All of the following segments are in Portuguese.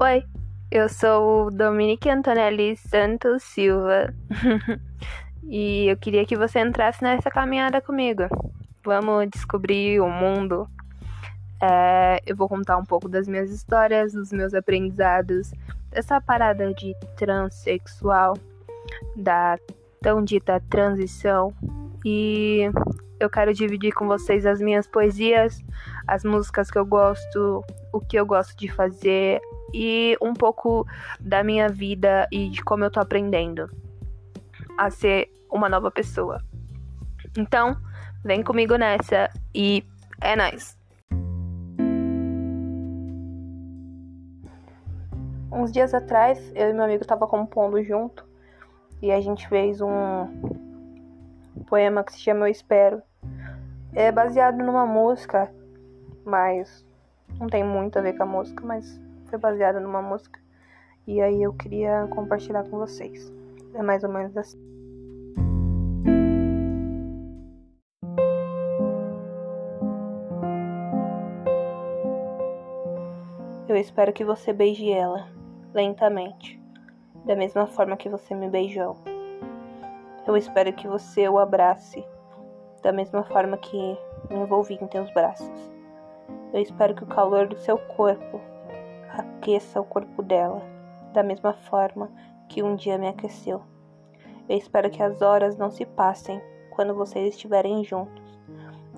Oi, eu sou o Dominique Antonelli Santos Silva e eu queria que você entrasse nessa caminhada comigo. Vamos descobrir o mundo. É, eu vou contar um pouco das minhas histórias, dos meus aprendizados, dessa parada de transexual, da tão dita transição. E eu quero dividir com vocês as minhas poesias, as músicas que eu gosto, o que eu gosto de fazer, e um pouco da minha vida e de como eu tô aprendendo a ser uma nova pessoa. Então, vem comigo nessa e é nóis! Uns dias atrás, eu e meu amigo tava compondo junto e a gente fez um poema que se chama Eu Espero. É baseado numa música, mas não tem muito a ver com a música, mas foi baseado numa música. E aí eu queria compartilhar com vocês. É mais ou menos assim. Eu espero que você beije ela, lentamente, da mesma forma que você me beijou. Eu espero que você o abrace, da mesma forma que me envolvi em teus braços. Eu espero que o calor do seu corpo aqueça o corpo dela, da mesma forma que um dia me aqueceu. Eu espero que as horas não se passem quando vocês estiverem juntos,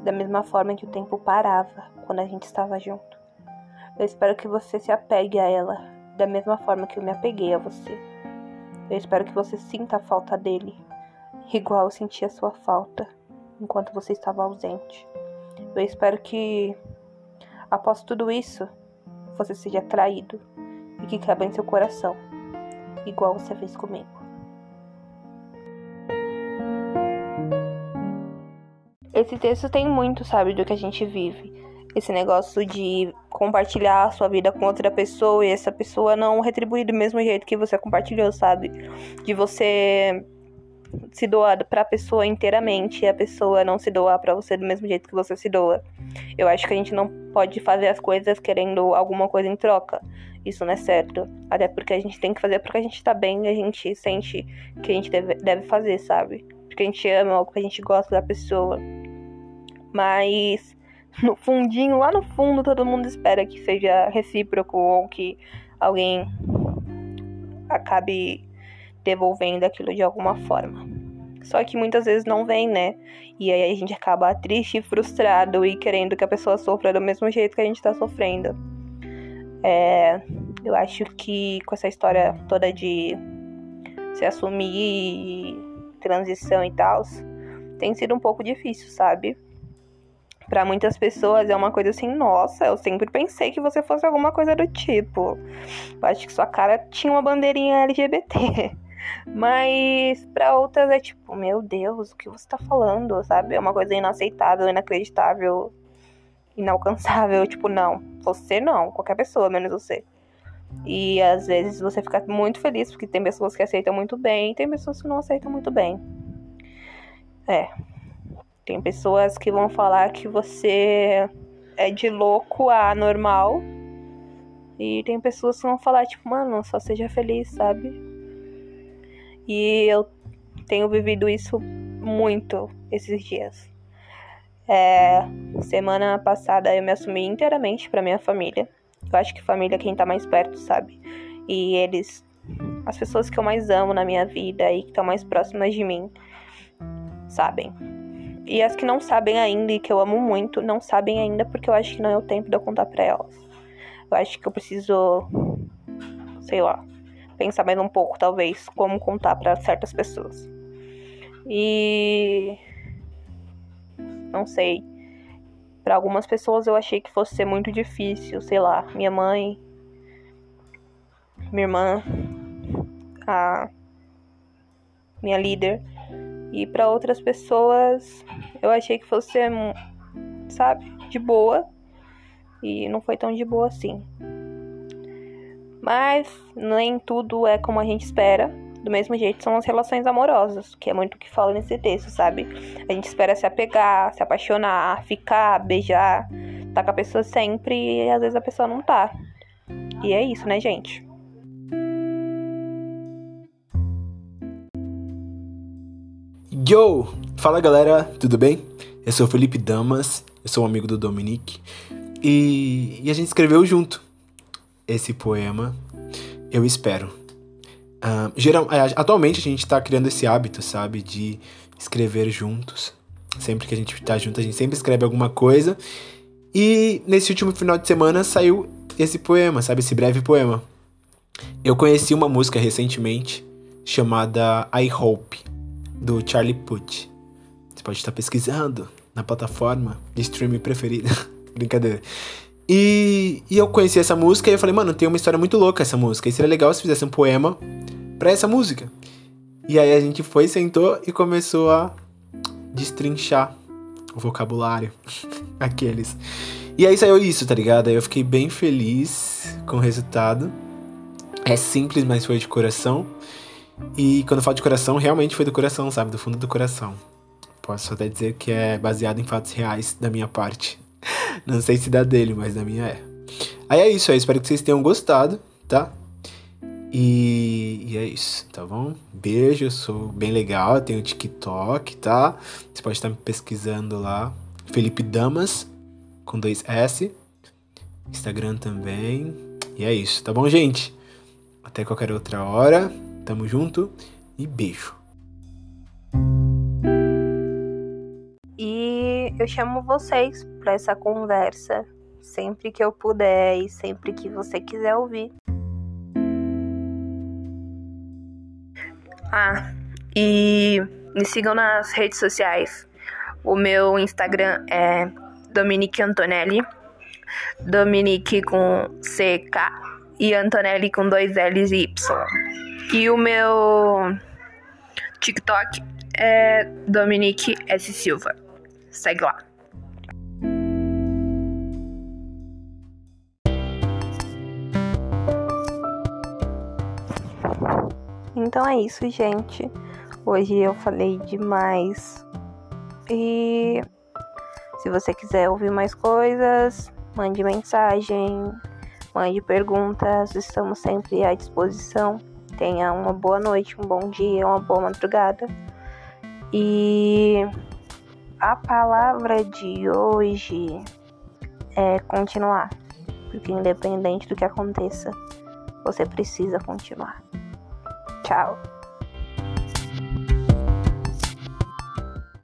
da mesma forma que o tempo parava quando a gente estava junto. Eu espero que você se apegue a ela, da mesma forma que eu me apeguei a você. Eu espero que você sinta a falta dele, igual eu senti a sua falta enquanto você estava ausente. Eu espero que, após tudo isso, você seja traído e que caiba em seu coração, igual você fez comigo. Esse texto tem muito, sabe, do que a gente vive. Esse negócio de compartilhar a sua vida com outra pessoa e essa pessoa não retribuir do mesmo jeito que você compartilhou, sabe? De você se doar para a pessoa inteiramente e a pessoa não se doar para você do mesmo jeito que você se doa. Eu acho que a gente não pode fazer as coisas querendo alguma coisa em troca. Isso não é certo. Até porque a gente tem que fazer porque a gente tá bem e a gente sente que a gente deve, deve fazer, sabe? Porque a gente ama ou porque a gente gosta da pessoa. Mas no fundinho, lá no fundo, todo mundo espera que seja recíproco ou que alguém acabe devolvendo aquilo de alguma forma. Só que muitas vezes não vem, né? E aí a gente acaba triste e frustrado e querendo que a pessoa sofra do mesmo jeito que a gente tá sofrendo. É, eu acho que com essa história toda de se assumir, transição e tal, tem sido um pouco difícil, sabe? Para muitas pessoas é uma coisa assim, nossa, eu sempre pensei que você fosse alguma coisa do tipo. Eu acho que sua cara tinha uma bandeirinha LGBT. Mas para outras é tipo, meu Deus, o que você tá falando, sabe? É uma coisa inaceitável, inacreditável, inalcançável. Tipo, não, você não, qualquer pessoa, menos você. E às vezes você fica muito feliz porque tem pessoas que aceitam muito bem tem pessoas que não aceitam muito bem. É. Tem pessoas que vão falar que você é de louco a normal. E tem pessoas que vão falar, tipo, mano, só seja feliz, sabe? E eu tenho vivido isso muito esses dias. É, semana passada eu me assumi inteiramente para minha família. Eu acho que família é quem tá mais perto, sabe? E eles, as pessoas que eu mais amo na minha vida e que estão mais próximas de mim, sabem. E as que não sabem ainda e que eu amo muito, não sabem ainda porque eu acho que não é o tempo de eu contar pra elas. Eu acho que eu preciso, sei lá, pensar mais um pouco, talvez, como contar para certas pessoas. E não sei. Para algumas pessoas eu achei que fosse ser muito difícil, sei lá, minha mãe, minha irmã, a minha líder. E para outras pessoas eu achei que fosse ser, sabe, de boa. E não foi tão de boa assim. Mas nem tudo é como a gente espera. Do mesmo jeito são as relações amorosas, que é muito o que fala nesse texto, sabe? A gente espera se apegar, se apaixonar, ficar, beijar, tá com a pessoa sempre e às vezes a pessoa não tá. E é isso, né, gente? Yo! Fala galera, tudo bem? Eu sou o Felipe Damas, eu sou um amigo do Dominique e, e a gente escreveu junto esse poema, Eu Espero. Uh, geral, atualmente a gente tá criando esse hábito, sabe, de escrever juntos. Sempre que a gente tá junto, a gente sempre escreve alguma coisa. E nesse último final de semana saiu esse poema, sabe, esse breve poema. Eu conheci uma música recentemente chamada I Hope do Charlie Puth. Você pode estar pesquisando na plataforma de streaming preferida. Brincadeira. E, e eu conheci essa música e eu falei, mano, tem uma história muito louca essa música. E seria legal se fizesse um poema pra essa música. E aí a gente foi, sentou e começou a destrinchar o vocabulário. Aqueles. E aí saiu isso, tá ligado? Aí eu fiquei bem feliz com o resultado. É simples, mas foi de coração. E quando eu falo de coração, realmente foi do coração, sabe? Do fundo do coração. Posso até dizer que é baseado em fatos reais da minha parte. Não sei se da dele, mas da minha é. Aí é isso, eu espero que vocês tenham gostado, tá? E, e, é isso, tá bom? Beijo, eu sou bem legal, tenho TikTok, tá? Você pode estar me pesquisando lá. Felipe Damas, com dois S. Instagram também. E é isso, tá bom, gente? Até qualquer outra hora. Tamo junto e beijo. E eu chamo vocês para essa conversa sempre que eu puder e sempre que você quiser ouvir. Ah, e me sigam nas redes sociais. O meu Instagram é Dominique Antonelli. Dominique com CK e Antonelli com dois L's e Y. E o meu TikTok é Dominique S. Silva. Segue lá. Então é isso, gente. Hoje eu falei demais. E se você quiser ouvir mais coisas, mande mensagem, mande perguntas, estamos sempre à disposição tenha uma boa noite, um bom dia, uma boa madrugada. E a palavra de hoje é continuar. Porque independente do que aconteça, você precisa continuar. Tchau.